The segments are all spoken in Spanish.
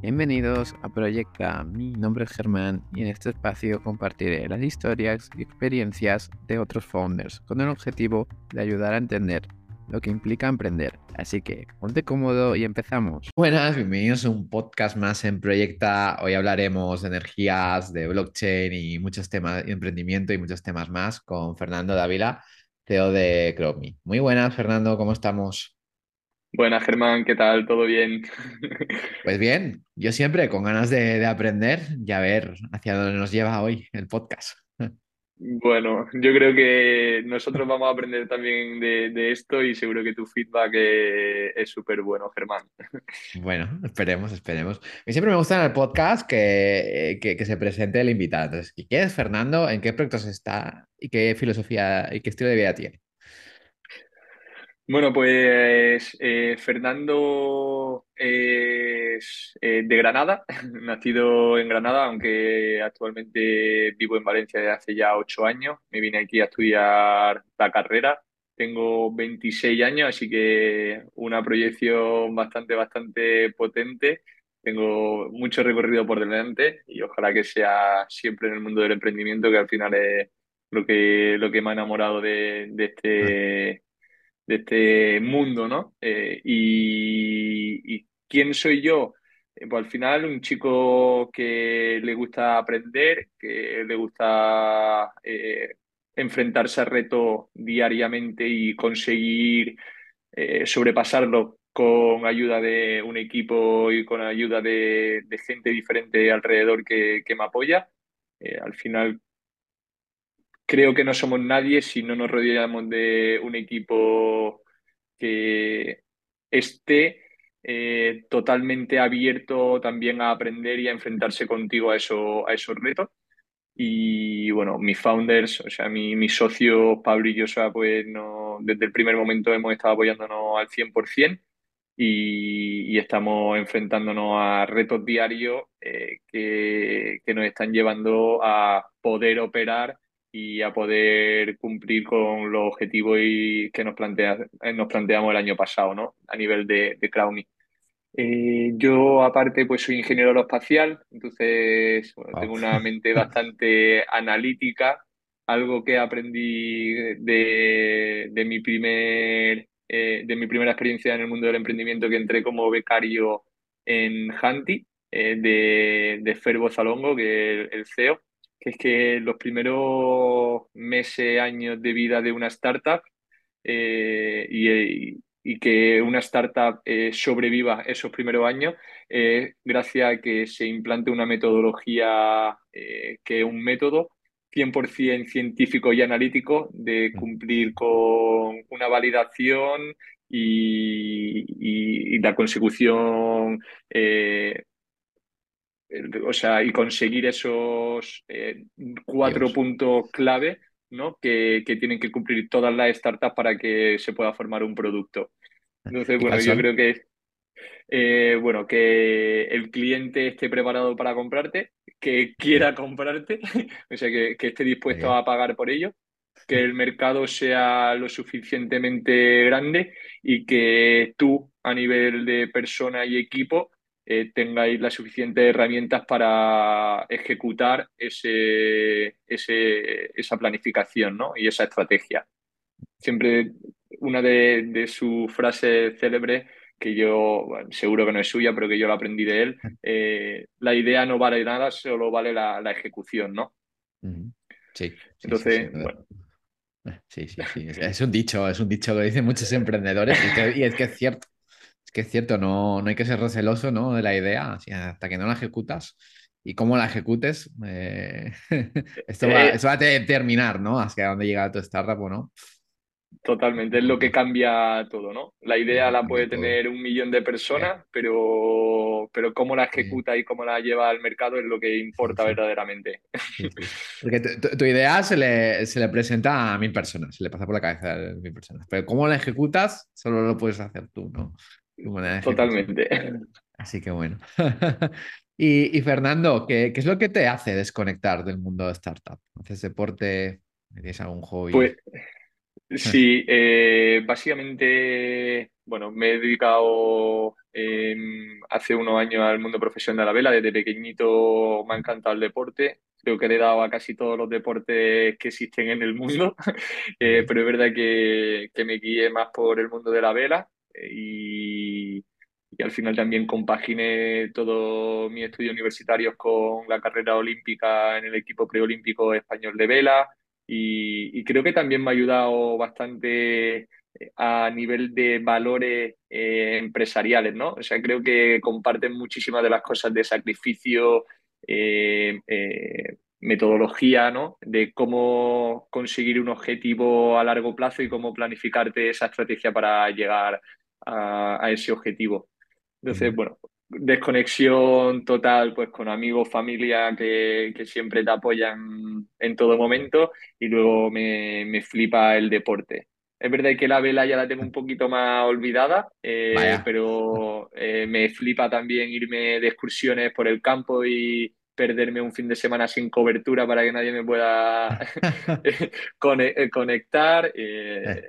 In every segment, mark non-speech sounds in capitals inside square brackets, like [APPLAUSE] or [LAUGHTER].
Bienvenidos a Proyecta. Mi nombre es Germán y en este espacio compartiré las historias y experiencias de otros founders con el objetivo de ayudar a entender lo que implica emprender. Así que ponte cómodo y empezamos. Buenas, bienvenidos a un podcast más en Proyecta. Hoy hablaremos de energías, de blockchain y muchos temas de emprendimiento y muchos temas más con Fernando Dávila, CEO de Chrome. Muy buenas, Fernando, ¿cómo estamos? Buenas, Germán, ¿qué tal? ¿Todo bien? [LAUGHS] Pues bien, yo siempre con ganas de, de aprender y a ver hacia dónde nos lleva hoy el podcast. Bueno, yo creo que nosotros vamos a aprender también de, de esto y seguro que tu feedback es es súper bueno, Germán. [LAUGHS] Bueno, esperemos, esperemos. Y siempre me gusta en el podcast que, que, que se presente el invitado. Entonces, ¿quién es Fernando? ¿En qué proyectos está? ¿Y qué filosofía y qué estilo de vida tiene? Bueno, pues eh, Fernando es eh, de Granada, [LAUGHS] nacido en Granada, aunque actualmente vivo en Valencia desde hace ya ocho años. Me vine aquí a estudiar la carrera. Tengo 26 años, así que una proyección bastante, bastante potente. Tengo mucho recorrido por delante y ojalá que sea siempre en el mundo del emprendimiento, que al final es lo que, lo que me ha enamorado de, de este de este mundo, ¿no? Eh, y, quién soy yo? Eh, pues al final un chico que le gusta aprender, que le gusta eh, enfrentarse a retos diariamente y conseguir sobrepasarlo con ayuda de un equipo y con ayuda de, gente diferente alrededor que, me apoya. Al final creo que no somos nadie si no nos rodeamos de un equipo que esté eh, totalmente abierto también a aprender y a enfrentarse contigo a, eso, a esos retos. Y bueno, mis founders, o sea, mi, mi socio Pablo y Joshua, pues no, desde el primer momento hemos estado apoyándonos al 100% y, y estamos enfrentándonos a retos diarios eh, que, que nos están llevando a poder operar y a poder cumplir con los objetivos y que nos, plantea, eh, nos planteamos el año pasado, ¿no? A nivel de, de Crowny. Eh, yo, aparte, pues soy ingeniero aeroespacial, entonces bueno, Wow. tengo una mente bastante [LAUGHS] analítica, algo que aprendí de, de mi primer, eh, de mi primera experiencia en el mundo del emprendimiento, que entré como becario en Hanti, eh, de, de Ferbo Zalongo, que es el CEO que es que los primeros meses, años de vida de una startup eh, y, y, que una startup eh, sobreviva esos primeros años, eh, gracias a que se implante una metodología eh, que es un método 100% científico y analítico de cumplir con una validación y, y, y la consecución eh, o sea, y conseguir esos eh, cuatro Dios. puntos clave, ¿no? Que, que, tienen que cumplir todas las startups para que se pueda formar un producto. Entonces, ¿Y bueno, yo creo que, eh, bueno, que el cliente esté preparado para comprarte, que quiera comprarte, [LAUGHS] o sea, que, que esté dispuesto bien. a pagar por ello, que el mercado sea lo suficientemente grande y que tú, a nivel de persona y equipo, eh, tengáis las suficientes herramientas para ejecutar ese, ese, esa planificación ¿no? y esa estrategia. Siempre una de, de sus frases célebres, que yo bueno, seguro que no es suya, pero que yo la aprendí de él, eh, la idea no vale nada, solo vale la, la ejecución, ¿no? Sí, sí, sí, sí. Entonces, total. bueno, Sí, sí, sí. Es, es un dicho, es un dicho que dicen muchos emprendedores y, que- y es que es cierto. Es que es cierto, no, no hay que ser receloso, ¿no? de la idea, o sea, hasta que no la ejecutas y cómo la ejecutes, eh, [LAUGHS] esto va, eh, eso va a determinar, ¿no? Hacia dónde llega tu startup o no. Totalmente, es lo que cambia todo, ¿no? La idea la puede tener un millón de personas, pero, pero cómo la ejecuta y cómo la lleva al mercado es lo que importa sí, verdaderamente. sí. [LAUGHS] Porque tu- tu idea se le, se le presenta a mil personas, se le pasa por la cabeza a mil personas, pero cómo la ejecutas solo lo puedes hacer tú, ¿no? Totalmente. Así que bueno. [LAUGHS] Y, y Fernando, ¿qué, qué es lo que te hace desconectar del mundo de startup? ¿Haces deporte? ¿Tienes algún Pues hobby? [LAUGHS] Sí, eh, básicamente, bueno, me he dedicado em, hace unos años al mundo profesional de la vela. Desde pequeñito me ha encantado el deporte. Creo que le he dado a casi todos los deportes que existen en el mundo. [LAUGHS] Eh, pero es verdad que, que me guié más por el mundo de la vela y, y al final también compaginé todos mis estudios universitarios con la carrera olímpica en el equipo preolímpico español de vela y, y creo que también me ha ayudado bastante eh, a nivel de valores eh, empresariales, ¿no? O sea, creo que comparten muchísimas de las cosas de sacrificio, eh, metodología, ¿no? De cómo conseguir un objetivo a largo plazo y cómo planificarte esa estrategia para llegar a, a ese objetivo. Entonces, bueno, desconexión total, pues con amigos, familia que, que siempre te apoyan en todo momento y luego me, me flipa el deporte. Es verdad que la vela ya la tengo un poquito más olvidada, eh, pero eh, me flipa también irme de excursiones por el campo y perderme un fin de semana sin cobertura para que nadie me pueda [LAUGHS] [LAUGHS] eh, conectar. Eh, eh,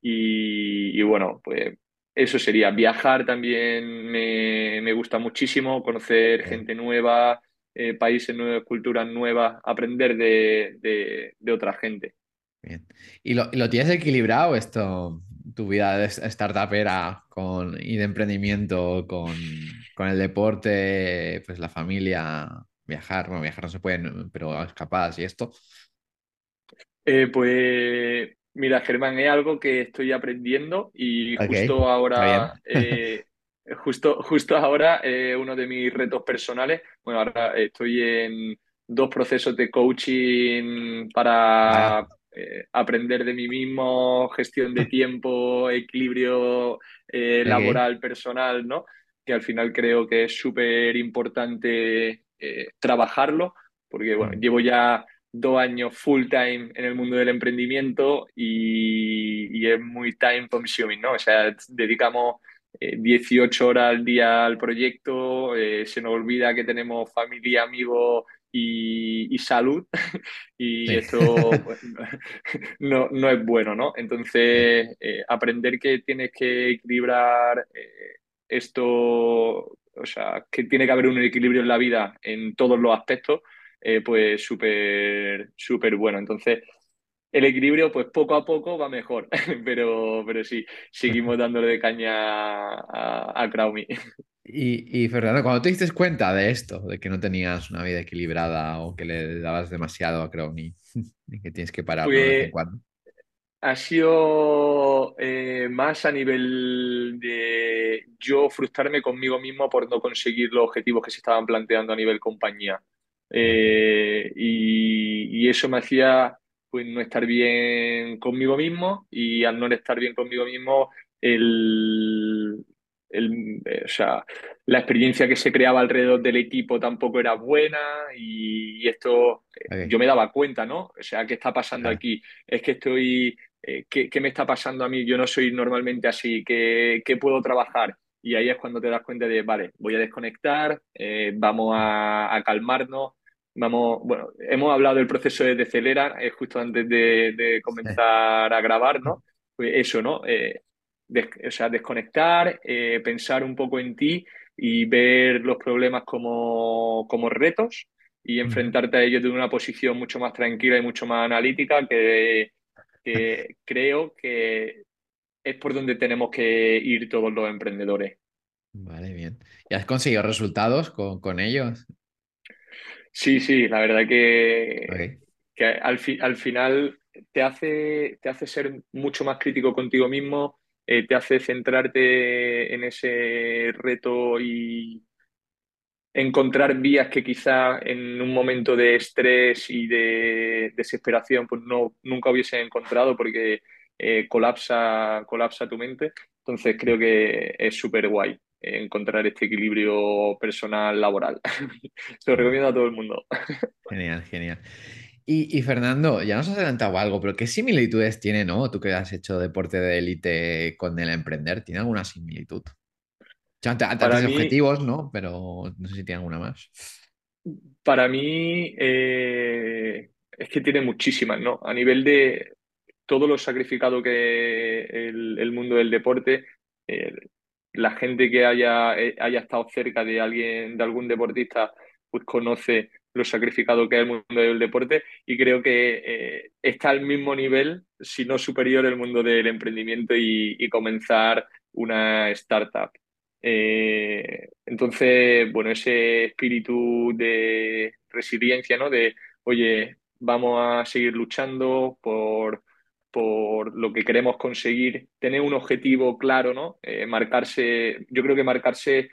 y, y bueno, pues eso sería. Viajar también me, me gusta muchísimo, conocer gente nueva, eh, países nuevos, culturas nuevas, aprender de, de, de otra gente. bien. ¿Y lo, lo tienes equilibrado esto, tu vida de startupera con, y de emprendimiento con, con el deporte, pues la familia, viajar? Bueno, viajar no se puede, pero escapadas y esto. Eh, pues mira, Germán, es algo que estoy aprendiendo y justo ahora, eh, [LAUGHS] justo, justo ahora, eh, uno de mis retos personales, bueno, ahora estoy en dos procesos de coaching para eh, aprender de mí mismo, gestión de [LAUGHS] tiempo, equilibrio eh, laboral, personal, ¿no? Que al final creo que es súper importante trabajarlo, porque bueno, Mm, llevo ya dos años full time en el mundo del emprendimiento y, y es muy time consuming, ¿no? O sea, dedicamos eh, 18 horas al día al proyecto, eh, se nos olvida que tenemos familia, amigos y, y salud [LAUGHS] y Sí. esto pues, [LAUGHS] no, no es bueno, ¿no? Entonces, eh, aprender que tienes que equilibrar eh, esto, o sea, que tiene que haber un equilibrio en la vida en todos los aspectos, eh, pues súper, súper bueno. Entonces, el equilibrio, pues poco a poco va mejor, [LAUGHS] pero, pero sí, seguimos dándole de caña a, a Crowmy. Y, y Fernando, cuando te diste cuenta de esto, de que no tenías una vida equilibrada o que le dabas demasiado a Crowny, [LAUGHS] y que tienes que parar. De vez en Pues cuando. ha sido eh, más a nivel de yo frustrarme conmigo mismo por no conseguir los objetivos que se estaban planteando a nivel compañía. Eh, y, y eso me hacía pues no estar bien conmigo mismo y al no estar bien conmigo mismo el, el, eh, o sea, la experiencia que se creaba alrededor del equipo tampoco era buena y, y esto eh, yo me daba cuenta, ¿no? O sea, ¿qué está pasando aquí? Es que estoy eh, ¿qué, qué me está pasando a mí? Yo no soy normalmente así, ¿qué, qué puedo trabajar? Y ahí es cuando te das cuenta de, vale, voy a desconectar, eh, vamos a, a calmarnos, vamos, bueno, hemos hablado del proceso de Decelera, eh, justo antes de, de comenzar a grabar, ¿no? Pues eso, ¿no? Eh, des- o sea, desconectar, eh, pensar un poco en ti y ver los problemas como, como retos y enfrentarte a ellos de una posición mucho más tranquila y mucho más analítica que que [LAUGHS] creo que es por donde tenemos que ir todos los emprendedores. Vale, bien. ¿Y has conseguido resultados con, con ellos? Sí, sí, la verdad que, que al, fi- al final te hace, te hace ser mucho más crítico contigo mismo, eh, te hace centrarte en ese reto y encontrar vías que quizá en un momento de estrés y de desesperación pues no, nunca hubiese encontrado porque eh, colapsa, colapsa tu mente. Entonces creo que es súper guay encontrar este equilibrio personal laboral. [LAUGHS] Se lo recomiendo a todo el mundo. [LAUGHS] genial. genial. Y, y Fernando, ya nos has adelantado algo, pero ¿qué similitudes tiene, no? Tú que has hecho deporte de élite con el emprender, ¿tiene alguna similitud? De mí, objetivos, ¿no? Pero no sé si tiene alguna más. para mí eh, es que tiene muchísimas, ¿no? A nivel de, todo lo sacrificado que el, el mundo del deporte, eh, la gente que haya, eh, haya estado cerca de alguien, de algún deportista, pues conoce lo sacrificado que es el mundo del deporte y creo que eh, está al mismo nivel, si no superior, el mundo del emprendimiento y, comenzar una startup. Eh, entonces, bueno, ese espíritu de resiliencia, ¿no? De, oye, vamos a seguir luchando por, por lo que queremos conseguir, tener un objetivo claro, ¿no? Eh, marcarse, yo creo que marcarse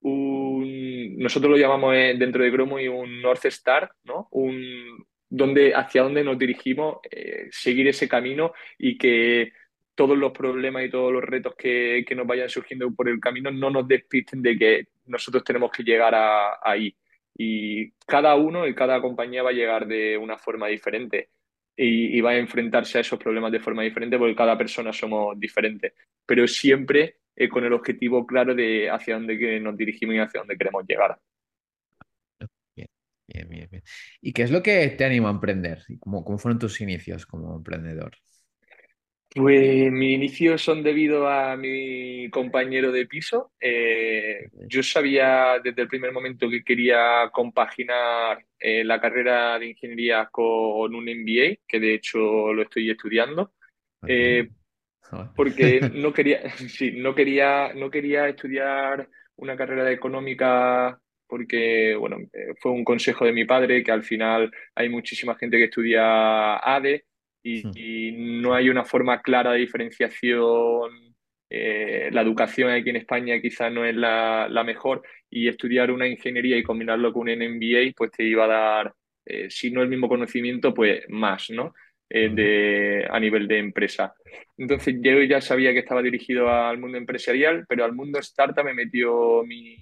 un, nosotros lo llamamos eh, dentro de Gromo y un North Star, ¿no? Un, donde, hacia dónde nos dirigimos, eh, seguir ese camino y que todos los problemas y todos los retos que, que, nos vayan surgiendo por el camino no nos despisten de que nosotros tenemos que llegar a, ahí. Y cada uno y cada compañía va a llegar de una forma diferente y, va a enfrentarse a esos problemas de forma diferente porque cada persona somos diferentes, pero siempre eh, con el objetivo claro de hacia dónde nos dirigimos y hacia dónde queremos llegar. Bien, bien, bien. ¿Y qué es lo que te anima a emprender? ¿Cómo, cómo fueron tus inicios como emprendedor? Pues mis inicios son debido a mi compañero de piso. Eh, yo sabía desde el primer momento que quería compaginar eh, la carrera de ingeniería con un MBA, que de hecho lo estoy estudiando, eh, [LAUGHS] porque no quería, [LAUGHS] sí, no quería, no quería estudiar una carrera económica porque bueno, fue un consejo de mi padre que al final hay muchísima gente que estudia ADE Hmm. y, no hay una forma clara de diferenciación. Eh, la educación aquí en España quizás no es la, mejor y estudiar una ingeniería y combinarlo con un MBA pues te iba a dar, eh, si no el mismo conocimiento, pues más, ¿no? Eh, de, a nivel de empresa. Entonces yo ya sabía que estaba dirigido al mundo empresarial, pero al mundo startup me metió mi,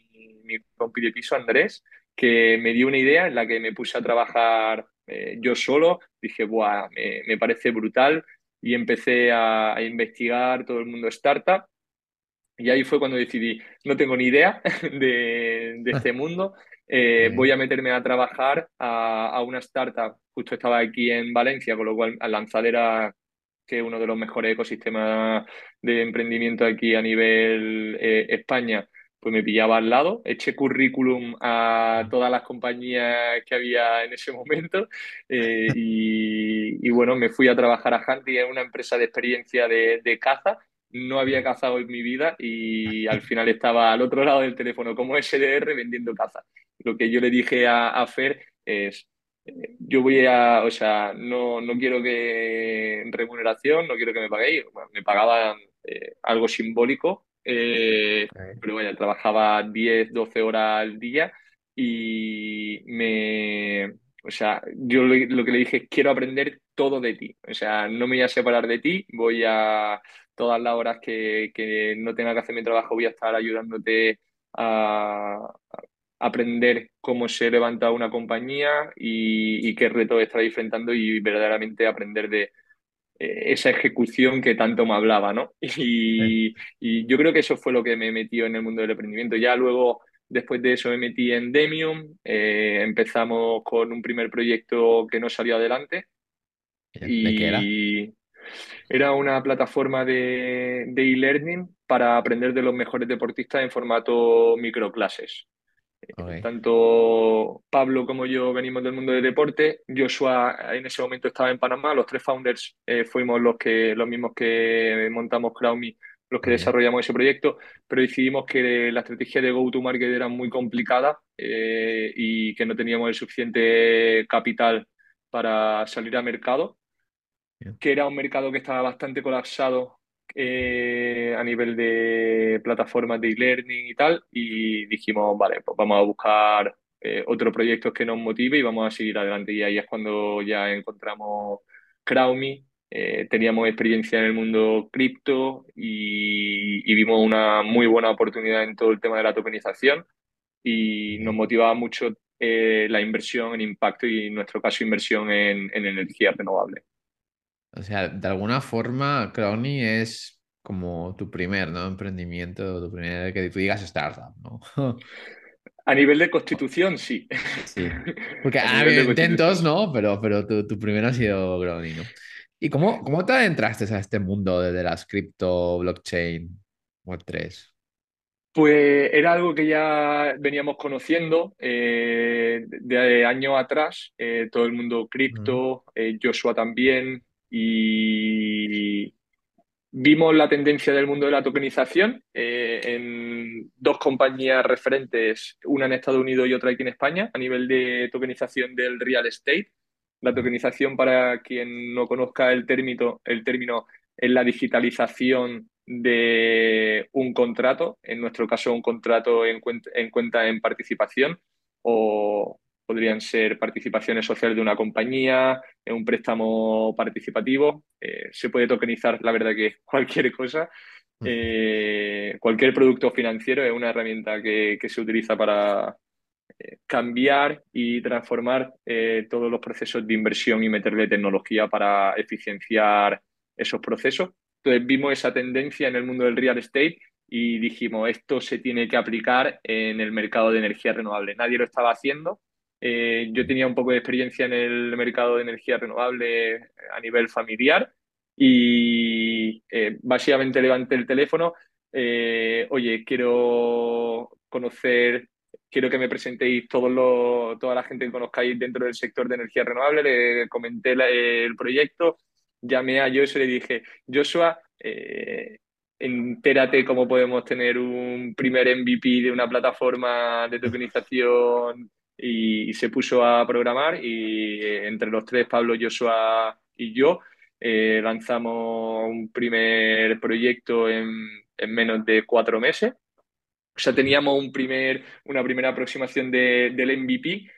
mi compi de piso, Andrés, que me dio una idea en la que me puse a trabajar eh, yo solo, dije, Buah, me, parece brutal y empecé a, investigar todo el mundo startup. Y ahí fue cuando decidí, no tengo ni idea [LAUGHS] de, este [LAUGHS] mundo, eh, voy a meterme a trabajar a, una startup. Justo estaba aquí en Valencia, con lo cual Lanzadera, que es uno de los mejores ecosistemas de emprendimiento aquí a nivel eh, España, pues me pillaba al lado, eché currículum a todas las compañías que había en ese momento eh, y, bueno, me fui a trabajar a Hunting en una empresa de experiencia de, caza. No había cazado en mi vida y al [LAUGHS] final estaba al otro lado del teléfono como SDR vendiendo caza. Lo que yo le dije a, Fer es, eh, yo voy a, o sea, no, no quiero que remuneración, no quiero que me paguéis. me pagaban eh, algo simbólico eh, pero vaya, trabajaba 10, 12 horas al día y me, o sea, yo lo, que le dije es quiero aprender todo de ti, o sea, no me voy a separar de ti, voy a todas las horas que, que no tenga que hacer mi trabajo, voy a estar ayudándote a, aprender cómo se levanta una compañía y, y qué reto está enfrentando y verdaderamente aprender de, esa ejecución que tanto me hablaba, ¿no? [LAUGHS] Y, yo creo que eso fue lo que me metió en el mundo del emprendimiento. Ya luego, después de eso, me metí en Demium, eh, empezamos con un primer proyecto que no salió adelante. y qué era? Era una plataforma de e-learning para aprender de los mejores deportistas en formato microclases. Tanto Pablo como yo venimos del mundo del deporte. Joshua en ese momento estaba en Panamá. Los tres founders eh, fuimos los, que, los mismos que montamos CrowdMe, los que desarrollamos ese proyecto, pero decidimos que la estrategia de go-to-market era muy complicada eh, y que no teníamos el suficiente capital para salir al mercado, que era un mercado que estaba bastante colapsado eh, a nivel de plataformas de e-learning y tal, y dijimos, vale, pues vamos a buscar eh, otro proyecto que nos motive y vamos a seguir adelante. Y ahí es cuando ya encontramos CrowdMe, eh, teníamos experiencia en el mundo cripto y, vimos una muy buena oportunidad en todo el tema de la tokenización y nos motivaba mucho la inversión en impacto y en nuestro caso inversión en, en energía renovable. O sea, de alguna forma, Crowny es como tu primer ¿no? emprendimiento, tu primer, que tú digas startup, ¿no? A nivel de constitución, sí. Sí. Porque ha habido intentos, ¿no? Pero, pero tu, tu primero ha sido Crowny, ¿no? ¿Y cómo, cómo te adentraste a este mundo de, de las cripto, blockchain, Web3? Pues era algo que ya veníamos conociendo eh, de años atrás, eh, todo el mundo cripto, eh, Joshua también, y vimos la tendencia del mundo de la tokenización eh, en dos compañías referentes, una en Estados Unidos y otra aquí en España, a nivel de tokenización del real estate. La tokenización, para quien no conozca el término, el término es la digitalización de un contrato, en nuestro caso un contrato en cuenta en, cuenta en participación o podrían ser participaciones sociales de una compañía, un préstamo participativo, eh, se puede tokenizar, la verdad que [LAUGHS] cualquier cosa, eh, cualquier producto financiero es una herramienta que, que se utiliza para, eh, cambiar y transformar todos los procesos de inversión y meterle tecnología para eficienciar esos procesos. Entonces vimos esa tendencia en el mundo del real estate y dijimos, esto se tiene que aplicar en el mercado de energía renovable. Nadie lo estaba haciendo. Eh, yo tenía un poco de experiencia en el mercado de energía renovable a nivel familiar y eh, básicamente levanté el teléfono, eh, oye, quiero conocer quiero que me presentéis todos los, toda la gente que conozcáis dentro del sector de energía renovable. Le comenté el proyecto, llamé a Joshua y le dije, Joshua, eh, entérate cómo podemos tener un primer MVP de una plataforma de tokenización y, y se puso a programar y eh, entre los tres, Pablo, Joshua y yo, eh, lanzamos un primer proyecto en, en menos de cuatro meses. O sea, teníamos un primer, una primera aproximación de, del MVP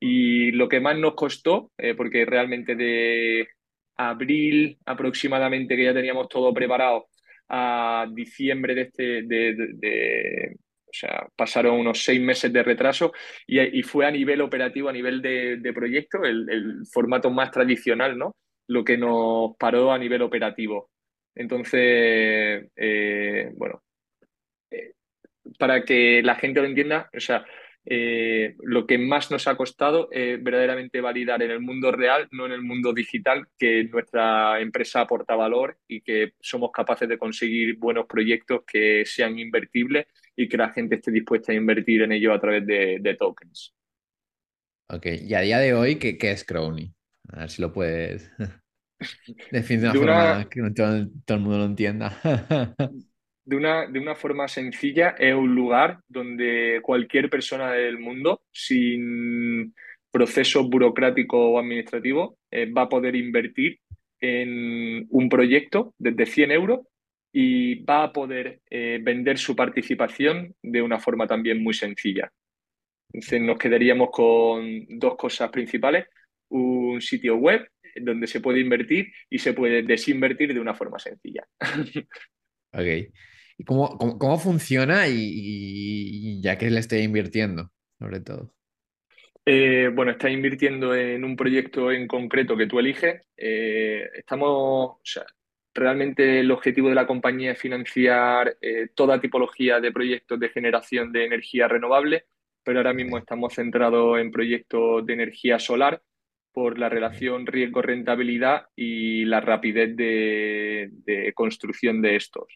y lo que más nos costó, eh, porque realmente de abril aproximadamente que ya teníamos todo preparado a diciembre de este, de, de, o sea, pasaron unos seis meses de retraso y, fue a nivel operativo, a nivel de, proyecto, el, el, formato más tradicional, ¿no? Lo que nos paró a nivel operativo. Entonces, eh, bueno, eh, para que la gente lo entienda, o sea, eh, lo que más nos ha costado es verdaderamente validar en el mundo real, no en el mundo digital, que nuestra empresa aporta valor y que somos capaces de conseguir buenos proyectos que sean invertibles y que la gente esté dispuesta a invertir en ellos a través de, de tokens. Ok, y a día de hoy, ¿qué, qué es Crowny? A ver si lo puedes [LAUGHS] definir de una De una, forma que no todo, todo el mundo lo entienda. [LAUGHS] de una, de una forma sencilla, es un lugar donde cualquier persona del mundo, sin procesos burocráticos o administrativos, eh, va a poder invertir en un proyecto desde 100 euros y va a poder eh, vender su participación de una forma también muy sencilla. Entonces nos quedaríamos con dos cosas principales, un sitio web donde se puede invertir y se puede desinvertir de una forma sencilla. [LAUGHS] Ok. ¿Y cómo, cómo, cómo funciona y, y- y ya que le estoy invirtiendo, sobre todo? Eh, bueno, estás invirtiendo en un proyecto en concreto que tú eliges. Eh, estamos, o sea, realmente el objetivo de la compañía es financiar eh, toda tipología de proyectos de generación de energía renovable, pero ahora mismo estamos centrados en proyectos de energía solar por la relación riesgo-rentabilidad y la rapidez de, de construcción de estos.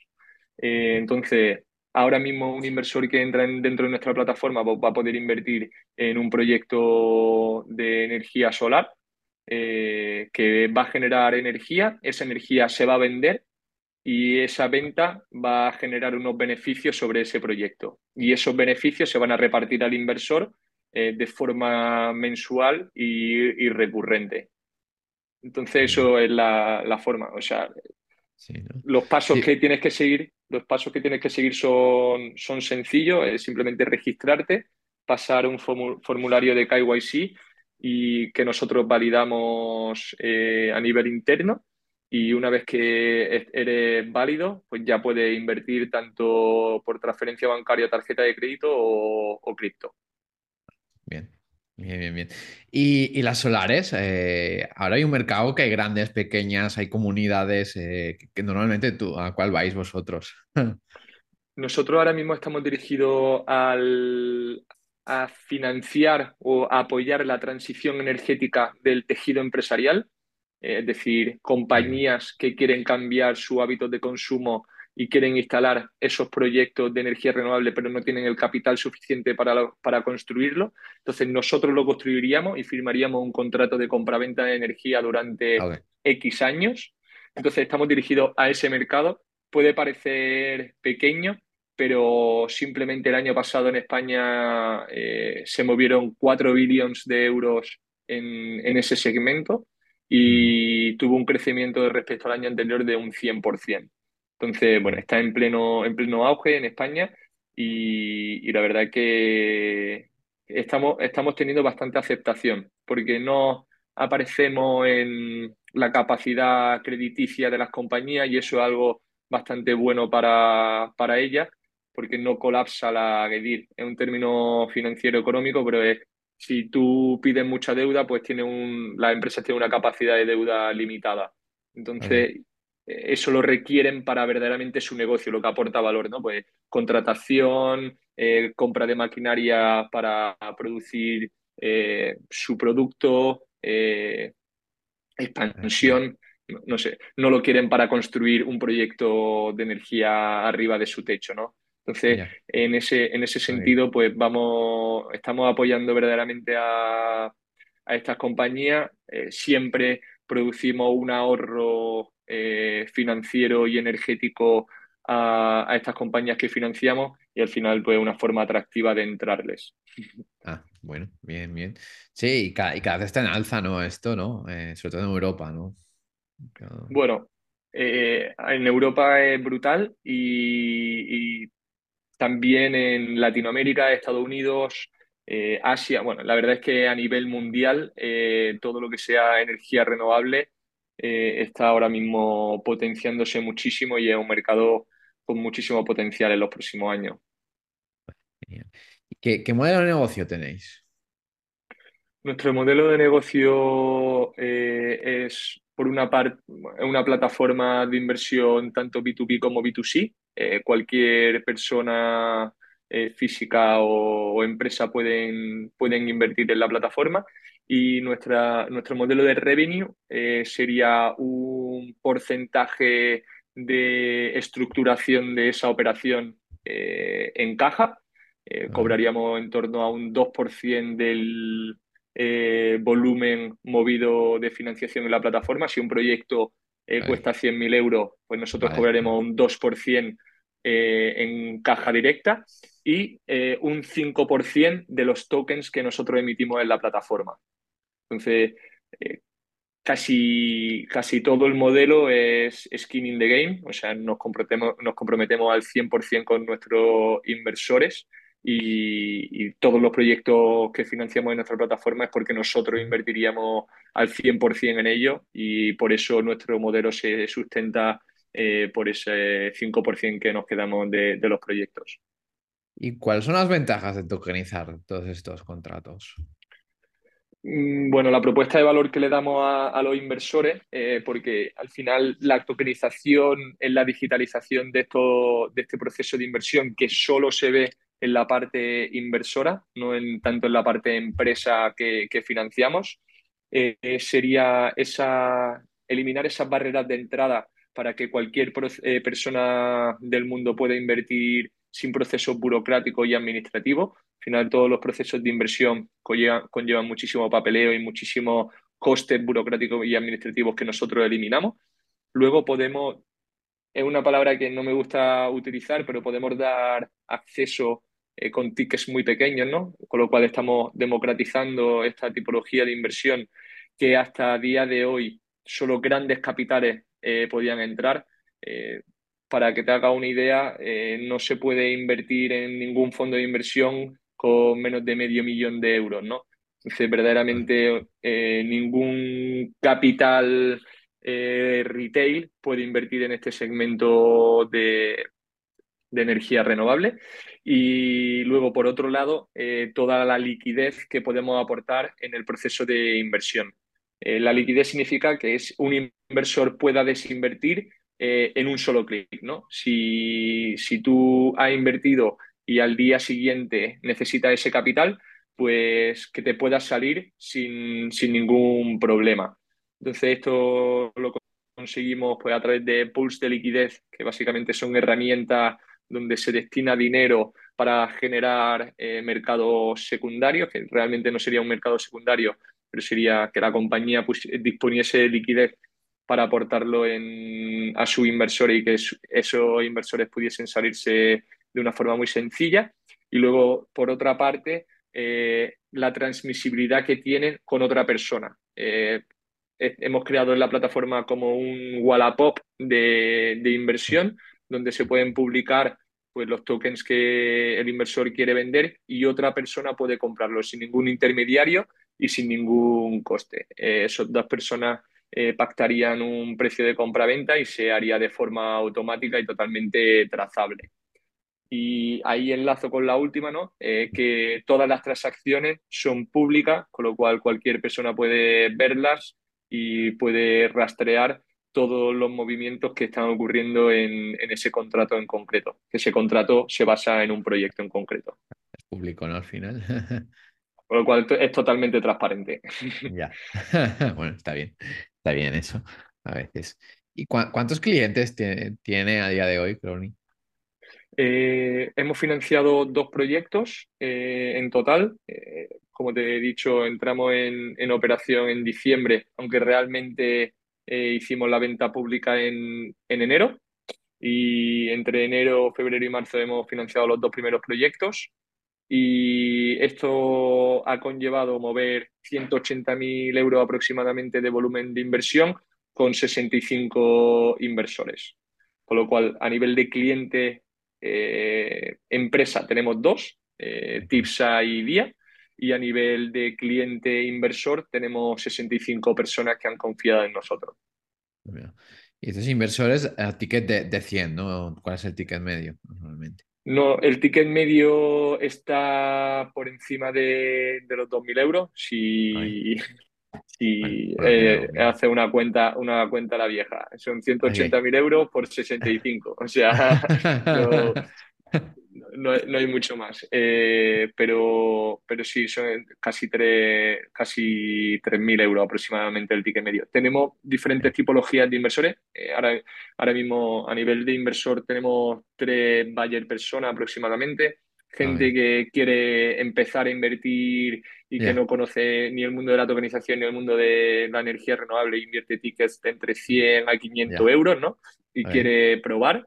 Eh, entonces, ahora mismo un inversor que entra en- dentro de nuestra plataforma va a poder invertir en un proyecto de energía solar eh, que va a generar energía, esa energía se va a vender y esa venta va a generar unos beneficios sobre ese proyecto. Y esos beneficios se van a repartir al inversor eh, de forma mensual y, recurrente. Entonces, eso es la, la forma. O sea, Sí, ¿no? los pasos Sí, que tienes que seguir, los pasos que tienes que seguir son, son sencillos, es simplemente registrarte, pasar un formulario de KYC y que nosotros validamos eh, a nivel interno. Y una vez que eres válido, pues ya puedes invertir tanto por transferencia bancaria, tarjeta de crédito o, o cripto. bien. Bien, bien, bien. Y, y las solares, eh, ahora hay un mercado que hay grandes, pequeñas, hay comunidades eh, que, normalmente tú, ¿a cuál vais vosotros? [LAUGHS] Nosotros ahora mismo estamos dirigidos al, a financiar o a apoyar la transición energética del tejido empresarial. es decir, compañías que quieren cambiar su hábito de consumo y quieren instalar esos proyectos de energía renovable, pero no tienen el capital suficiente para, para construirlo. Entonces, nosotros lo construiríamos y firmaríamos un contrato de compraventa de energía durante X años. Entonces, estamos dirigidos a ese mercado. Puede parecer pequeño, pero simplemente el año pasado en España eh, se movieron 4 billones de euros en, en ese segmento y tuvo un crecimiento respecto al año anterior de un 100%. Entonces, bueno, está en pleno, en pleno auge en España y, la verdad es que estamos, estamos teniendo bastante aceptación porque no aparecemos en la capacidad crediticia de las compañías y eso es algo bastante bueno para, para ellas porque no colapsa la GEDIR. Es un término financiero económico, pero es si tú pides mucha deuda, pues tiene un, las empresas tienen una capacidad de deuda limitada. Entonces, eso lo requieren para verdaderamente su negocio, lo que aporta valor, ¿no? Pues contratación, eh, compra de maquinaria para producir eh, su producto, eh, expansión, no, sé, no lo quieren para construir un proyecto de energía arriba de su techo, ¿no? Entonces, en ese, en ese sentido, pues vamos, estamos apoyando verdaderamente a, a estas compañías. siempre producimos un ahorro eh, financiero y energético a, estas compañías que financiamos y al final pues una forma atractiva de entrarles. Ah, bueno, bien, bien. Sí, y cada, vez está en alza, ¿no? Esto, ¿no? Eh, sobre todo en Europa, ¿no? Bueno, eh, en Europa es brutal y, también en Latinoamérica, Estados Unidos, Asia. Bueno, la verdad es que a nivel mundial todo lo que sea energía renovable eh, está ahora mismo potenciándose muchísimo y es un mercado con muchísimo potencial en los próximos años. ¿Qué, qué modelo de negocio tenéis? Nuestro modelo de negocio eh, es, por una parte, una plataforma de inversión tanto B2B como B2C. Eh, cualquier persona física o, empresa pueden, pueden invertir en la plataforma y nuestra, nuestro modelo de revenue eh, sería un porcentaje de estructuración de esa operación eh, en caja. Eh, cobraríamos en torno a un 2% del volumen movido de financiación en la plataforma. Si un proyecto cuesta 100.000 euros, pues nosotros cobraremos un 2% en caja directa y un 5% de los tokens que nosotros emitimos en la plataforma. Entonces, eh, casi, casi todo el modelo es skin in the game, o sea, nos comprometemos, nos comprometemos al 100% con nuestros inversores y, todos los proyectos que financiamos en nuestra plataforma es porque nosotros invertiríamos al 100% en ellos y por eso nuestro modelo se sustenta eh, por ese 5% que nos quedamos de, de los proyectos. ¿Y cuáles son las ventajas de tokenizar todos estos contratos? Mm, bueno, la propuesta de valor que le damos a, los inversores, eh, porque al final la tokenización es la digitalización de, esto, de este proceso de inversión que solo se ve en la parte inversora, no en, tanto en la parte empresa que, financiamos, eh, sería esa, eliminar esas barreras de entrada para que cualquier eh, persona del mundo pueda invertir sin procesos burocráticos y administrativos. Al final, todos los procesos de inversión conllevan, muchísimo papeleo y muchísimos costes burocráticos y administrativos que nosotros eliminamos. Luego podemos, es una palabra que no me gusta utilizar, pero podemos dar acceso eh, con tickets muy pequeños, ¿no? Con lo cual estamos democratizando esta tipología de inversión que hasta día de hoy solo grandes capitales eh, podían entrar. Eh, para que te haga una idea, eh, no se puede invertir en ningún fondo de inversión con menos de medio millón de euros, ¿no? Entonces, verdaderamente ningún capital retail puede invertir en este segmento de, de energía renovable. Y luego, por otro lado, toda la liquidez que podemos aportar en el proceso de inversión. La liquidez significa que es un inversor pueda desinvertir eh, en un solo clic, ¿no? Si, si tú has invertido y al día siguiente necesitas ese capital, pues que te puedas salir sin, sin ningún problema. Entonces esto lo conseguimos pues, a través de pools de liquidez, que básicamente son herramientas donde se destina dinero para generar eh, mercados secundarios, que realmente no sería un mercado secundario, pero sería que la compañía disponiese liquidez para aportarlo a su inversor y que esos inversores pudiesen salirse de una forma muy sencilla. Y luego, por otra parte, eh, la transmisibilidad que tienen con otra persona. Eh, hemos creado en la plataforma como un Wallapop de, de inversión, donde se pueden publicar pues, los tokens que el inversor quiere vender y otra persona puede comprarlos sin ningún intermediario y sin ningún coste. Eh, esas dos personas eh, pactarían un precio de compra-venta y se haría de forma automática y totalmente trazable. Y ahí enlazo con la última, ¿no? Eh, que todas las transacciones son públicas, con lo cual cualquier persona puede verlas y puede rastrear todos los movimientos que están ocurriendo en, en, ese contrato en concreto. Ese contrato se basa en un proyecto en concreto. Es público, ¿no? Al final. [LAUGHS] Con lo cual es totalmente transparente. [LAUGHS] Ya. [LAUGHS] bueno, está bien. Está bien eso, a veces. ¿Y cuántos clientes tiene, a día de hoy, Crony? Eh, hemos financiado dos proyectos eh, en total. Eh, como te he dicho, entramos en, operación en diciembre, aunque realmente hicimos la venta pública en, en, enero. Y entre enero, febrero y marzo hemos financiado los dos primeros proyectos. Y esto ha conllevado mover 180.000 euros aproximadamente de volumen de inversión con 65 inversores. Con lo cual, a nivel de cliente, eh, empresa, tenemos dos, eh, Tipsa y Día. Y a nivel de cliente inversor, tenemos 65 personas que han confiado en nosotros. Y estos inversores a ticket de, de 100, ¿no? ¿Cuál es el ticket medio normalmente? No, el ticket medio está por encima de, los 2.000 euros. Si, si eh, hace una cuenta, una cuenta la vieja, son 180.000 euros por 65. O sea, [LAUGHS] no, hay mucho más. Eh, pero, pero sí, son casi, tres, casi 3.000 euros aproximadamente el ticket medio. Tenemos diferentes tipologías de inversores. Eh, ahora, ahora mismo a nivel de inversor tenemos tres buyer personas aproximadamente. Gente que quiere empezar a invertir y que no conoce ni el mundo de la tokenización ni el mundo de la energía renovable, invierte tickets de entre 100 a 500 euros, ¿no? Y quiere probar.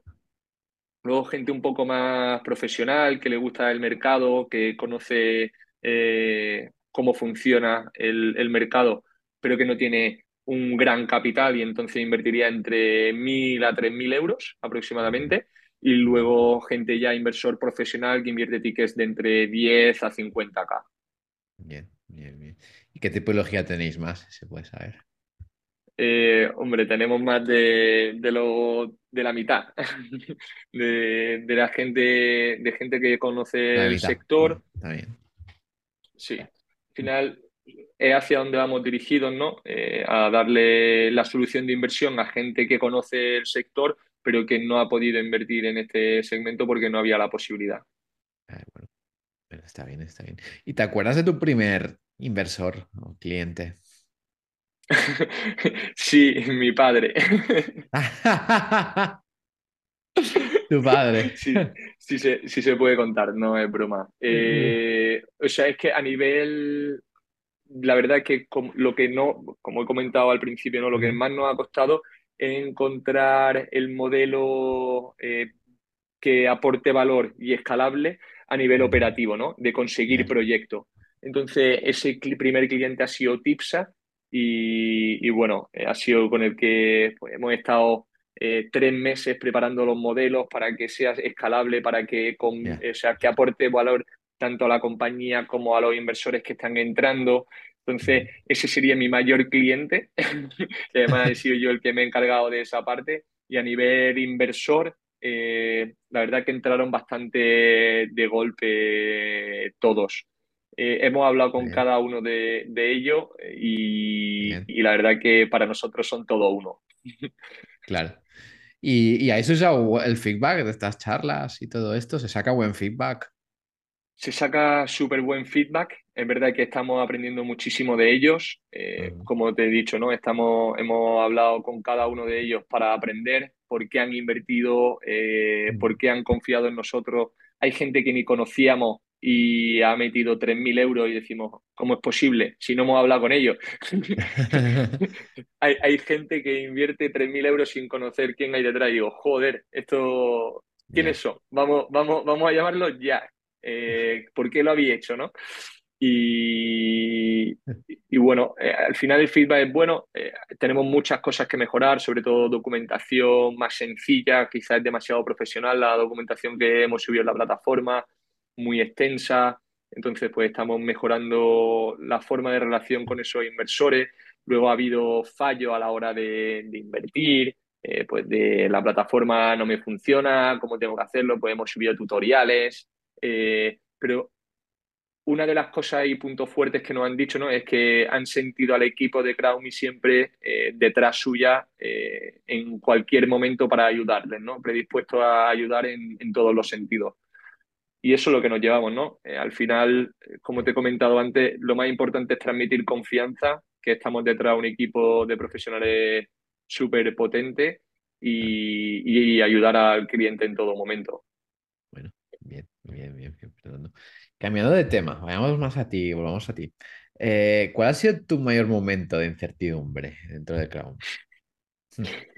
Luego gente un poco más profesional, que le gusta el mercado, que conoce eh, cómo funciona el, mercado, pero que no tiene un gran capital y entonces invertiría entre 1.000 a 3.000 euros aproximadamente. Y luego gente ya inversor profesional que invierte tickets de entre 10 a 50k. Bien, bien, bien. ¿Y qué tipología tenéis más, se puede saber? Eh, hombre, tenemos más de, de, lo, de la mitad [LAUGHS] de, la gente, de gente que conoce el sector. Está bien. Sí, al final es hacia donde vamos dirigidos, ¿no? Eh, a darle la solución de inversión a gente que conoce el sector, pero que no ha podido invertir en este segmento porque no había la posibilidad. Ah, está bien, está bien. ¿Y te acuerdas de tu primer inversor o cliente? [LAUGHS] sí, mi padre. [LAUGHS] tu padre. [LAUGHS] Sí, sí, se, se puede contar, no es broma. Eh, o sea, es que a nivel, la verdad es que lo que no, como he comentado al principio, ¿no? lo que más nos ha costado es encontrar el modelo eh, que aporte valor y escalable a nivel operativo, ¿no? De conseguir proyectos. Entonces, ese primer cliente ha sido Tipsa, y, bueno, eh, ha sido con el que pues, hemos estado eh, tres meses preparando los modelos para que sea escalable, para que, con, sea, que aporte valor tanto a la compañía como a los inversores que están entrando. Entonces, ese sería mi mayor cliente. [LAUGHS] además he sido yo el que me he encargado de esa parte. Y a nivel inversor, eh, la verdad que entraron bastante de golpe todos. Eh, hemos hablado con cada uno de, ellos eh, y, la verdad que para nosotros son todo uno. [LAUGHS] Claro. ¿Y, y a eso es el feedback de estas charlas y todo esto? ¿Se saca buen feedback? Se saca súper buen feedback. Es verdad que estamos aprendiendo muchísimo de ellos. Eh, como te he dicho, ¿no? Estamos, hemos hablado con cada uno de ellos para aprender por qué han invertido, eh, por qué han confiado en nosotros. Hay gente que ni conocíamos y ha metido 3.000 euros y decimos, ¿cómo es posible si no hemos hablado con ellos? [LAUGHS] hay, hay gente que invierte 3.000 euros sin conocer quién hay detrás y digo, joder, esto, ¿quiénes son? Vamos, vamos, vamos a llamarlos ya eh, ¿por qué lo había hecho, no? Y, y bueno, eh, al final el feedback es bueno, eh, tenemos muchas cosas que mejorar, sobre todo documentación más sencilla, quizás es demasiado profesional la documentación que hemos subido en la plataforma, muy extensa, entonces pues estamos mejorando la forma de relación con esos inversores, luego ha habido fallos a la hora de, invertir, eh, pues de la plataforma no me funciona, cómo tengo que hacerlo, pues hemos subido tutoriales, eh, pero una de las cosas y puntos fuertes que nos han dicho ¿no? es que han sentido al equipo de CrowdMe siempre eh, detrás suya en cualquier momento para ayudarles, ¿no? predispuestos a ayudar en, en, todos los sentidos. Y eso es lo que nos llevamos, ¿no? Eh, al final, como te he comentado antes, lo más importante es transmitir confianza, que estamos detrás de un equipo de profesionales súper potente y, y ayudar al cliente en todo momento. Bueno, bien, bien, bien, bien, Fernando. Cambiando de tema, vayamos más a ti, volvamos a ti. Eh, ¿cuál ha sido tu mayor momento de incertidumbre dentro de Crown? [LAUGHS]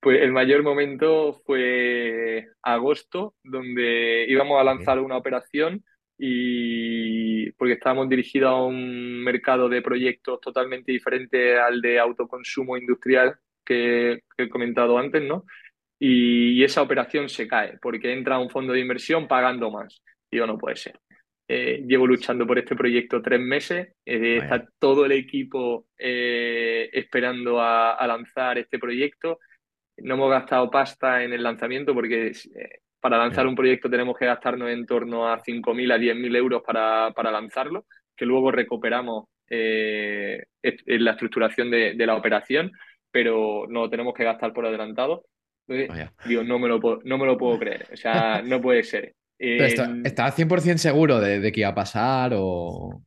Pues el mayor momento fue agosto, donde íbamos a lanzar una operación y porque estábamos dirigidos a un mercado de proyectos totalmente diferente al de autoconsumo industrial que, que he comentado antes, ¿no? Y, y, esa operación se cae porque entra un fondo de inversión pagando más. Digo, no puede ser. Eh, llevo luchando por este proyecto tres meses, eh, está todo el equipo eh, esperando a, a, lanzar este proyecto. No hemos gastado pasta en el lanzamiento porque para lanzar un proyecto tenemos que gastarnos en torno a 5.000 a 10.000 euros para, para lanzarlo, que luego recuperamos en la estructuración de, de, la operación, pero no tenemos que gastar por adelantado. Entonces, digo, no me, lo puedo, no me lo puedo [LAUGHS] creer, o sea, no puede ser. Pero está- En, ¿estabas 100% seguro de, de que iba a pasar o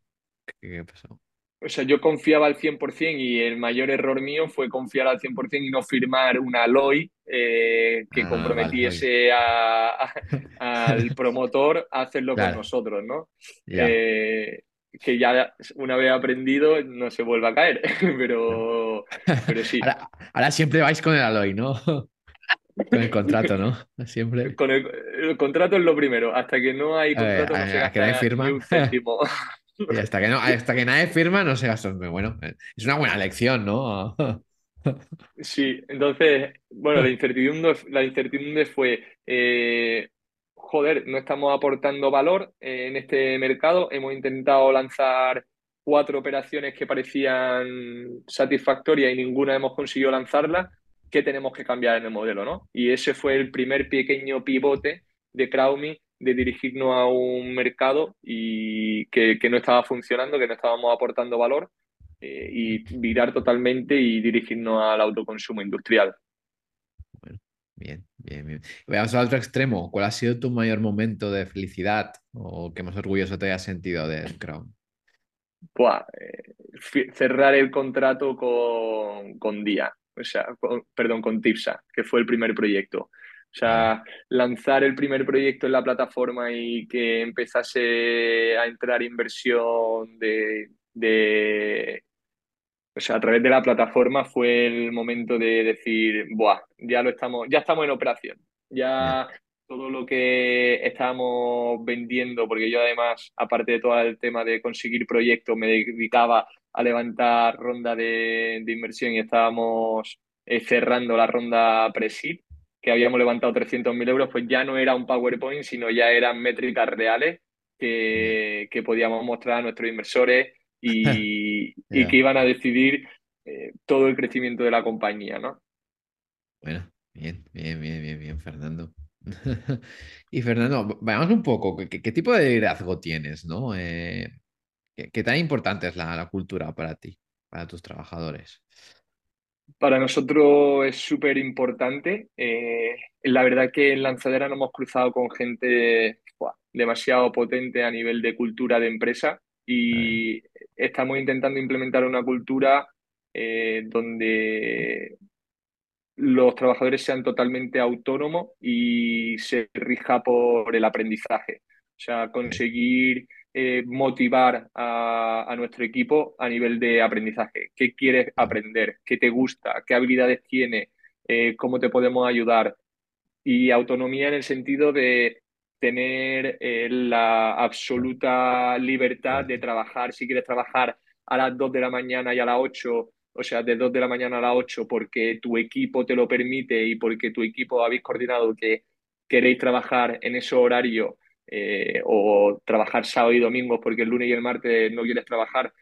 qué, qué pasó? O sea, yo confiaba al 100% y el mayor error mío fue confiar al 100% y no firmar una LOI eh, que Ah, vale, comprometiese a, a, al [LAUGHS] promotor a hacerlo con nosotros, ¿no? Eh, que ya una vez aprendido no se vuelve a caer, [LAUGHS] pero, pero sí. Ahora, ahora siempre vais con el Aloy, ¿no? Con el contrato, ¿no? Siempre. [LAUGHS] Con el, el contrato es lo primero. Hasta que no hay contrato no se a, a que nadie gasta ni firma. un céntimo. [LAUGHS] Y hasta que no, hasta que nadie firma, no se gasta. Bueno, es una buena lección, ¿no? [LAUGHS] Sí, entonces, bueno, la incertidumbre, la incertidumbre fue, eh, joder, no estamos aportando valor eh, en este mercado. Hemos intentado lanzar cuatro operaciones que parecían satisfactorias y ninguna hemos conseguido lanzarlas. ¿Qué tenemos que cambiar en el modelo, no? Y ese fue el primer pequeño pivote de CrowdMe de dirigirnos a un mercado y que, que no estaba funcionando, que no estábamos aportando valor eh, y virar totalmente y dirigirnos al autoconsumo industrial. Bueno, bien, bien, bien. Veamos al otro extremo. ¿Cuál ha sido tu mayor momento de felicidad o que más orgulloso te hayas sentido del Crown? Buah, eh, cerrar el contrato con, con Día, o sea, con, perdón, con Tipsa, que fue el primer proyecto. O sea, lanzar el primer proyecto en la plataforma y que empezase a entrar inversión de, de o sea, a través de la plataforma fue el momento de decir, buah, ya lo estamos, ya estamos en operación. Ya todo lo que estábamos vendiendo, porque yo además, aparte de todo el tema de conseguir proyectos, me dedicaba a levantar ronda de, de inversión y estábamos eh, cerrando la ronda pre-seed, que habíamos levantado 300.000 euros, pues ya no era un PowerPoint, sino ya eran métricas reales que, que podíamos mostrar a nuestros inversores y, [LAUGHS] y que iban a decidir eh, todo el crecimiento de la compañía, ¿no? Bueno, bien, bien, bien, bien, bien, Fernando. [LAUGHS] Y Fernando, veamos un poco, ¿qué, qué tipo de liderazgo tienes, ¿no? Eh, ¿qué, qué tan importante es la, la cultura para ti, para tus trabajadores? Para nosotros es súper importante. Eh, la verdad que en Lanzadera nos hemos cruzado con gente demasiado potente a nivel de cultura de empresa y estamos intentando implementar una cultura eh, donde los trabajadores sean totalmente autónomos y se rija por el aprendizaje. O sea, conseguir eh, motivar a, nuestro equipo a nivel de aprendizaje. ¿Qué quieres aprender? ¿Qué te gusta? ¿Qué habilidades tiene? Eh, ¿Cómo te podemos ayudar? Y autonomía en el sentido de tener eh, la absoluta libertad de trabajar. Si quieres trabajar a las 2 de la mañana y a las 8 o sea, de 2 de la mañana a las 8 porque tu equipo te lo permite y porque tu equipo habéis coordinado que queréis trabajar en ese horario eh, o trabajar sábado y domingo porque el lunes y el martes no quieres trabajar.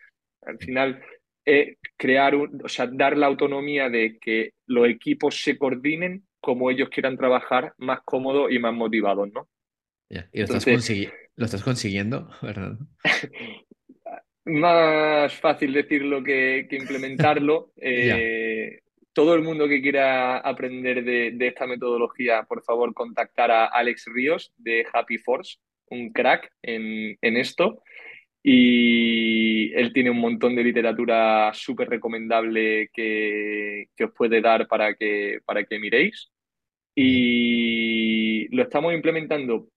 Al final, eh, crear, un, o sea, dar la autonomía de que los equipos se coordinen como ellos quieran trabajar, más cómodos y más motivados, ¿no? Y lo, estás lo estás consiguiendo, [LAUGHS] ¿verdad? [LAUGHS] más fácil decirlo que, implementarlo. [LAUGHS] Eh, todo el mundo que quiera aprender de, esta metodología, por favor, contactar a Alex Ríos de Happy Force, un crack en, esto. Y él tiene un montón de literatura súper recomendable que, que, os puede dar para que, para que miréis. Y lo estamos implementando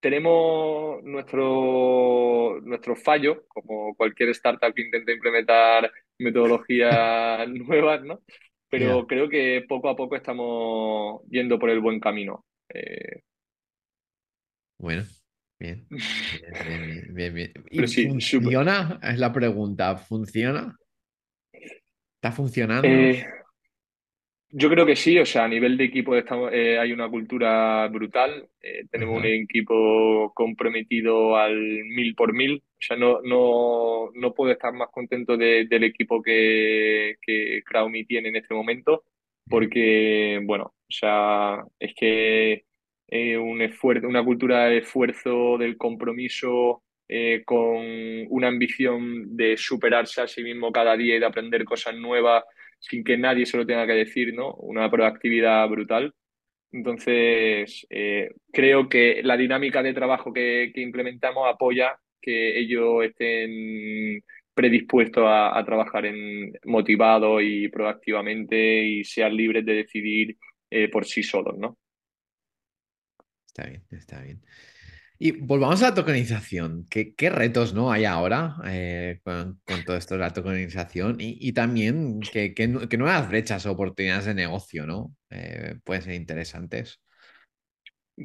tenemos nuestro, nuestro fallo, como cualquier startup que intenta implementar metodologías [LAUGHS] nuevas, ¿no? Pero creo que poco a poco estamos yendo por el buen camino. Eh, bueno, bien. Bien, bien, [LAUGHS] ¿Y funciona? Es la pregunta. ¿Funciona? ¿Está funcionando? Eh, yo creo que sí, o sea, a nivel de equipo estamos, eh, hay una cultura brutal, eh, tenemos un equipo comprometido al mil por mil, o sea, no, no, no puedo estar más contento del equipo que, que Crowmy tiene en este momento, porque, bueno, o sea, es que un esfuerzo, una cultura de esfuerzo, del compromiso, eh, con una ambición de superarse a sí mismo cada día y de aprender cosas nuevas sin que nadie se lo tenga que decir, ¿no? Una proactividad brutal. Entonces, eh, creo que la dinámica de trabajo que, implementamos apoya que ellos estén predispuestos a, trabajar en motivado y proactivamente y sean libres de decidir eh, por sí solos, ¿no? Está bien, está bien. Y volvamos a la tokenización. ¿Qué, retos ¿no? hay ahora eh, con, todo esto de la tokenización? Y, también qué, nuevas brechas o oportunidades de negocio ¿no? Eh, pueden ser interesantes.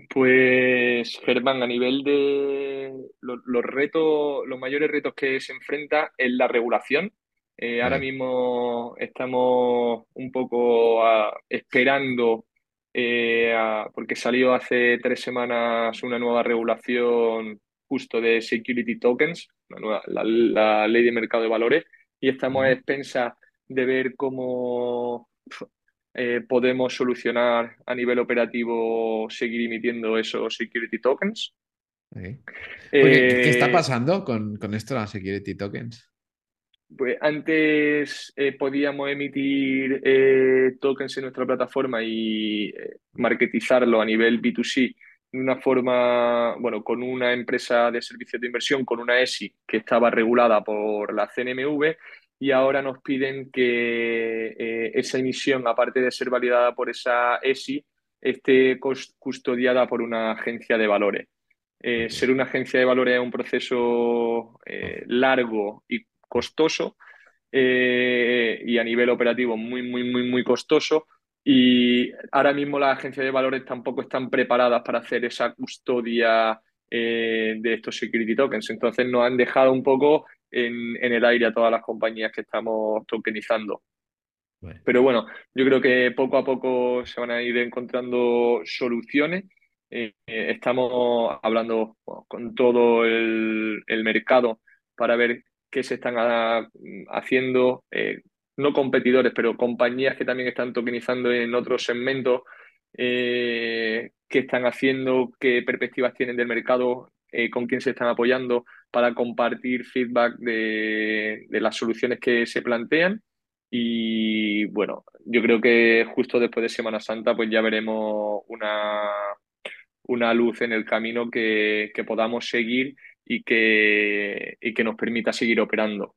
Pues, Germán, a nivel de los retos, los mayores retos que se enfrenta es la regulación. Eh, ahora mismo estamos un poco ah, esperando eh, porque salió hace tres semanas una nueva regulación justo de security tokens, la, ley de mercado de valores, y estamos a expensas de ver cómo eh, podemos solucionar a nivel operativo seguir emitiendo esos security tokens. ¿Qué está eh, pasando con, con esto, las security tokens? Pues antes eh, podíamos emitir eh, tokens en nuestra plataforma y eh, marketizarlo a nivel B2C de una forma, bueno, con una empresa de servicios de inversión, con una ESI que estaba regulada por la CNMV y ahora nos piden que esa emisión, aparte de ser validada por esa ESI, esté custodiada por una agencia de valores. ser una agencia de valores es un proceso largo y costoso eh, y a nivel operativo muy, muy, muy, muy costoso. Y ahora mismo las agencias de valores tampoco están preparadas para hacer esa custodia eh, de estos security tokens. Entonces nos han dejado un poco en, el aire a todas las compañías que estamos tokenizando. Pero bueno, yo creo que poco a poco se van a ir encontrando soluciones. Eh, estamos hablando con todo el, el mercado para ver que se están haciendo, eh, no competidores, pero compañías que también están tokenizando en otros segmentos, eh, qué están haciendo, qué perspectivas tienen del mercado, eh, con quién se están apoyando para compartir feedback de, las soluciones que se plantean. Y bueno, yo creo que justo después de Semana Santa, pues ya veremos una, una luz en el camino que podamos seguir y que, y que nos permita seguir operando.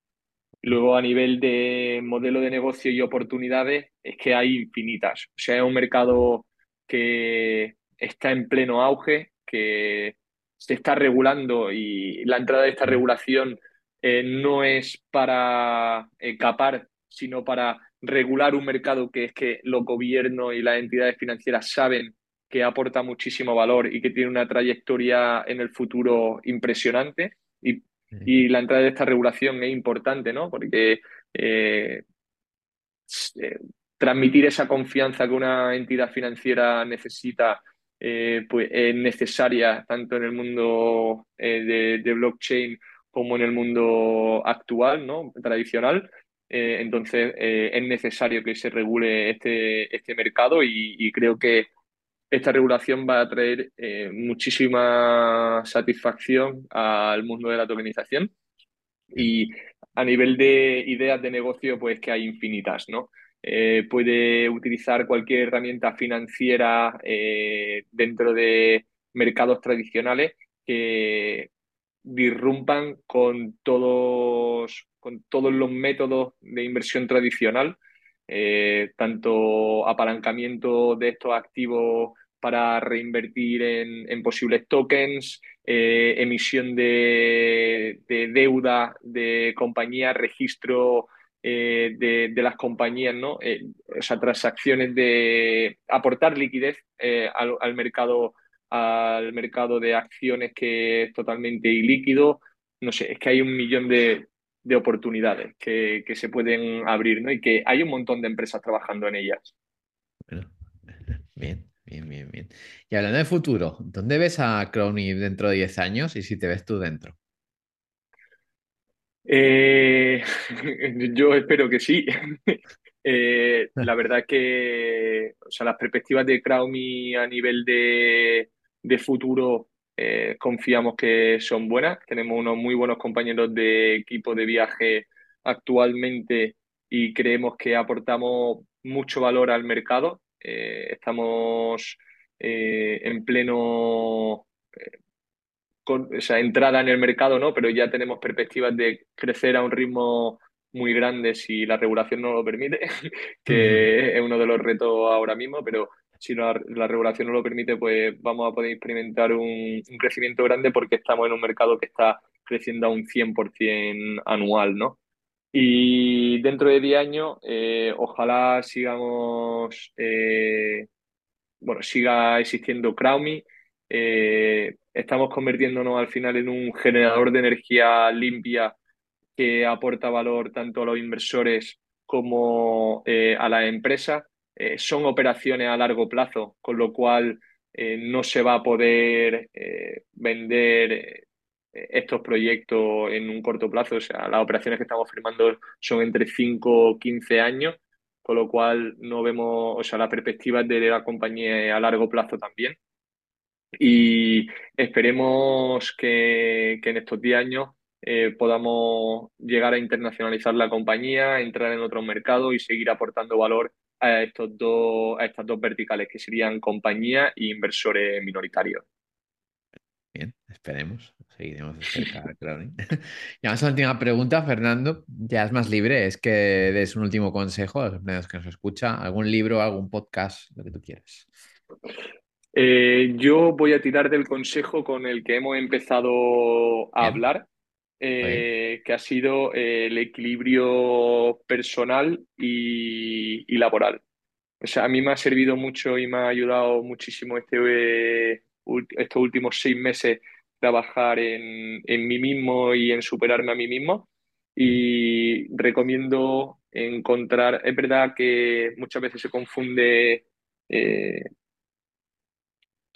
Luego, a nivel de modelo de negocio y oportunidades, es que hay infinitas. O sea, es un mercado que está en pleno auge, que se está regulando y la entrada de esta regulación eh, no es para capar, sino para regular un mercado que es que los gobiernos y las entidades financieras saben que aporta muchísimo valor y que tiene una trayectoria en el futuro impresionante. Y, y la entrada de esta regulación es importante, ¿no? Porque eh, eh, transmitir esa confianza que una entidad financiera necesita eh, pues es necesaria tanto en el mundo de, de, blockchain como en el mundo actual, ¿no? tradicional. entonces es necesario que se regule este, este mercado y, y creo que esta regulación va a traer eh, muchísima satisfacción al mundo de la tokenización y a nivel de ideas de negocio, pues que hay infinitas, ¿no? Eh, puede utilizar cualquier herramienta financiera eh, dentro de mercados tradicionales que disrumpan con todos, con todos los métodos de inversión tradicional eh, tanto apalancamiento de estos activos para reinvertir en, posibles tokens, eh, emisión de, deuda de compañías, registro eh, de, las compañías, ¿no? sea, transacciones de aportar liquidez al, al, mercado al mercado de acciones que es totalmente ilíquido. No sé, es que hay un millón de, de oportunidades que, se pueden abrir, ¿no? Y que hay un montón de empresas trabajando en ellas. Bueno, [LAUGHS] bien, bien, bien, bien. Y hablando de futuro, ¿dónde ves a Crowny dentro de 10 años y si te ves tú dentro? Eh, [LAUGHS] yo espero que sí. [LAUGHS] Eh, la verdad que o sea, las perspectivas de Crowny a nivel de, de futuro eh, confiamos que son buenas. Tenemos unos muy buenos compañeros de equipo de viaje actualmente y creemos que aportamos mucho valor al mercado. Eh, estamos eh, en pleno con, o sea, entrada en el mercado, ¿no? Pero ya tenemos perspectivas de crecer a un ritmo muy grande si la regulación no lo permite, [LAUGHS] que es uno de los retos ahora mismo, pero si la, regulación no lo permite, pues vamos a poder experimentar un, crecimiento grande porque estamos en un mercado que está creciendo a un 100% anual, ¿no? Y dentro de 10 años, eh, ojalá sigamos, eh, bueno, siga existiendo Crowmy. Eh, estamos convirtiéndonos al final en un generador de energía limpia que aporta valor tanto a los inversores como a las empresas. Eh, son operaciones a largo plazo, con lo cual eh, no se va a poder eh, vender estos proyectos en un corto plazo. O sea, las operaciones que estamos firmando son entre 5 o 15 años, con lo cual no vemos, o sea, la perspectiva de la compañía a largo plazo también. Y esperemos que, en estos 10 años podamos llegar a internacionalizar la compañía, entrar en otros mercados y seguir aportando valor a, estos dos, a estas dos verticales, que serían compañía e inversores minoritarios. Bien, esperemos. Seguiremos de cerca, [LAUGHS] claro. [LAUGHS] y vamos a la última pregunta, Fernando. Ya es más libre, es que des un último consejo a los empleados que nos escuchan. ¿Algún libro, algún podcast, lo que tú quieras? Eh, yo voy a tirar del consejo con el que hemos empezado a hablar, eh, que ha sido eh, el equilibrio personal y, laboral. O sea, a mí me ha servido mucho y me ha ayudado muchísimo este, eh, estos últimos seis meses trabajar en, mí mismo y en superarme a mí mismo. Y recomiendo encontrar, es verdad que muchas veces se confunde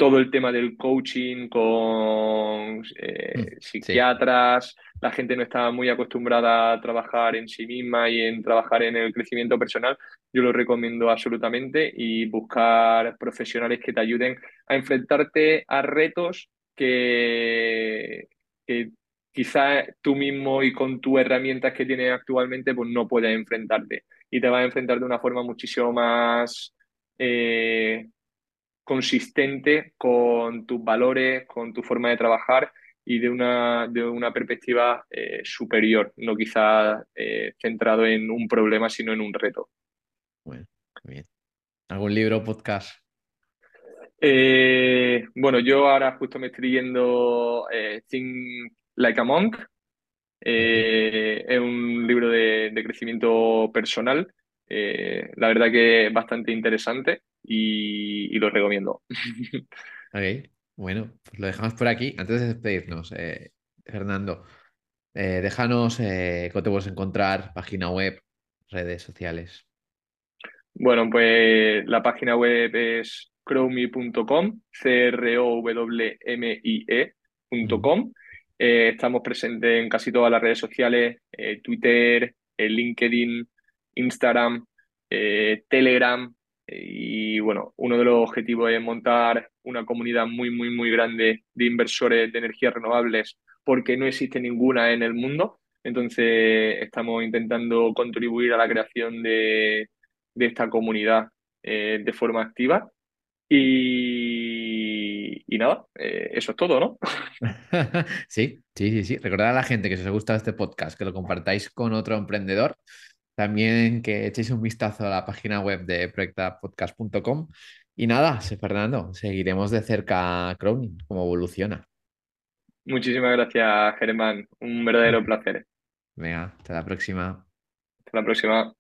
todo el tema del coaching con mm, psiquiatras, la gente no está muy acostumbrada a trabajar en sí misma y en trabajar en el crecimiento personal, yo lo recomiendo absolutamente y buscar profesionales que te ayuden a enfrentarte a retos que, quizás tú mismo y con tus herramientas que tienes actualmente pues no puedes enfrentarte. Y te vas a enfrentar de una forma muchísimo más eh, consistente con tus valores, con tu forma de trabajar y de una, de una perspectiva eh, superior, no quizá eh, centrado en un problema, sino en un reto. Bueno, bien. ¿Algún libro o podcast? Eh, bueno, yo ahora justo me estoy leyendo Think Like a Monk. es un libro de, de crecimiento personal. la verdad que es bastante interesante y, y lo recomiendo. [LAUGHS] Ok, bueno, pues lo dejamos por aquí. Antes de despedirnos, eh, Fernando, eh, déjanos eh, cómo te puedes encontrar, página web, redes sociales. Bueno, pues la página web es crowme.com, c r o w m i ecom estamos presentes en casi todas las redes sociales, Twitter, LinkedIn, Instagram, Telegram, y bueno, uno de los objetivos es montar una comunidad muy, muy, muy grande de inversores de energías renovables porque no existe ninguna en el mundo. Entonces estamos intentando contribuir a la creación de, esta comunidad eh, de forma activa. Y, nada, eh, eso es todo, ¿no? [LAUGHS] sí, sí, sí, sí. Recordad a la gente que si os ha gustado este podcast, que lo compartáis con otro emprendedor también que echéis un vistazo a la página web de proyectapodcast.com. Y nada, Fernando, seguiremos de cerca Crowning, cómo evoluciona. Muchísimas gracias, Germán. Un verdadero [LAUGHS] placer. Venga, hasta la próxima. Hasta la próxima.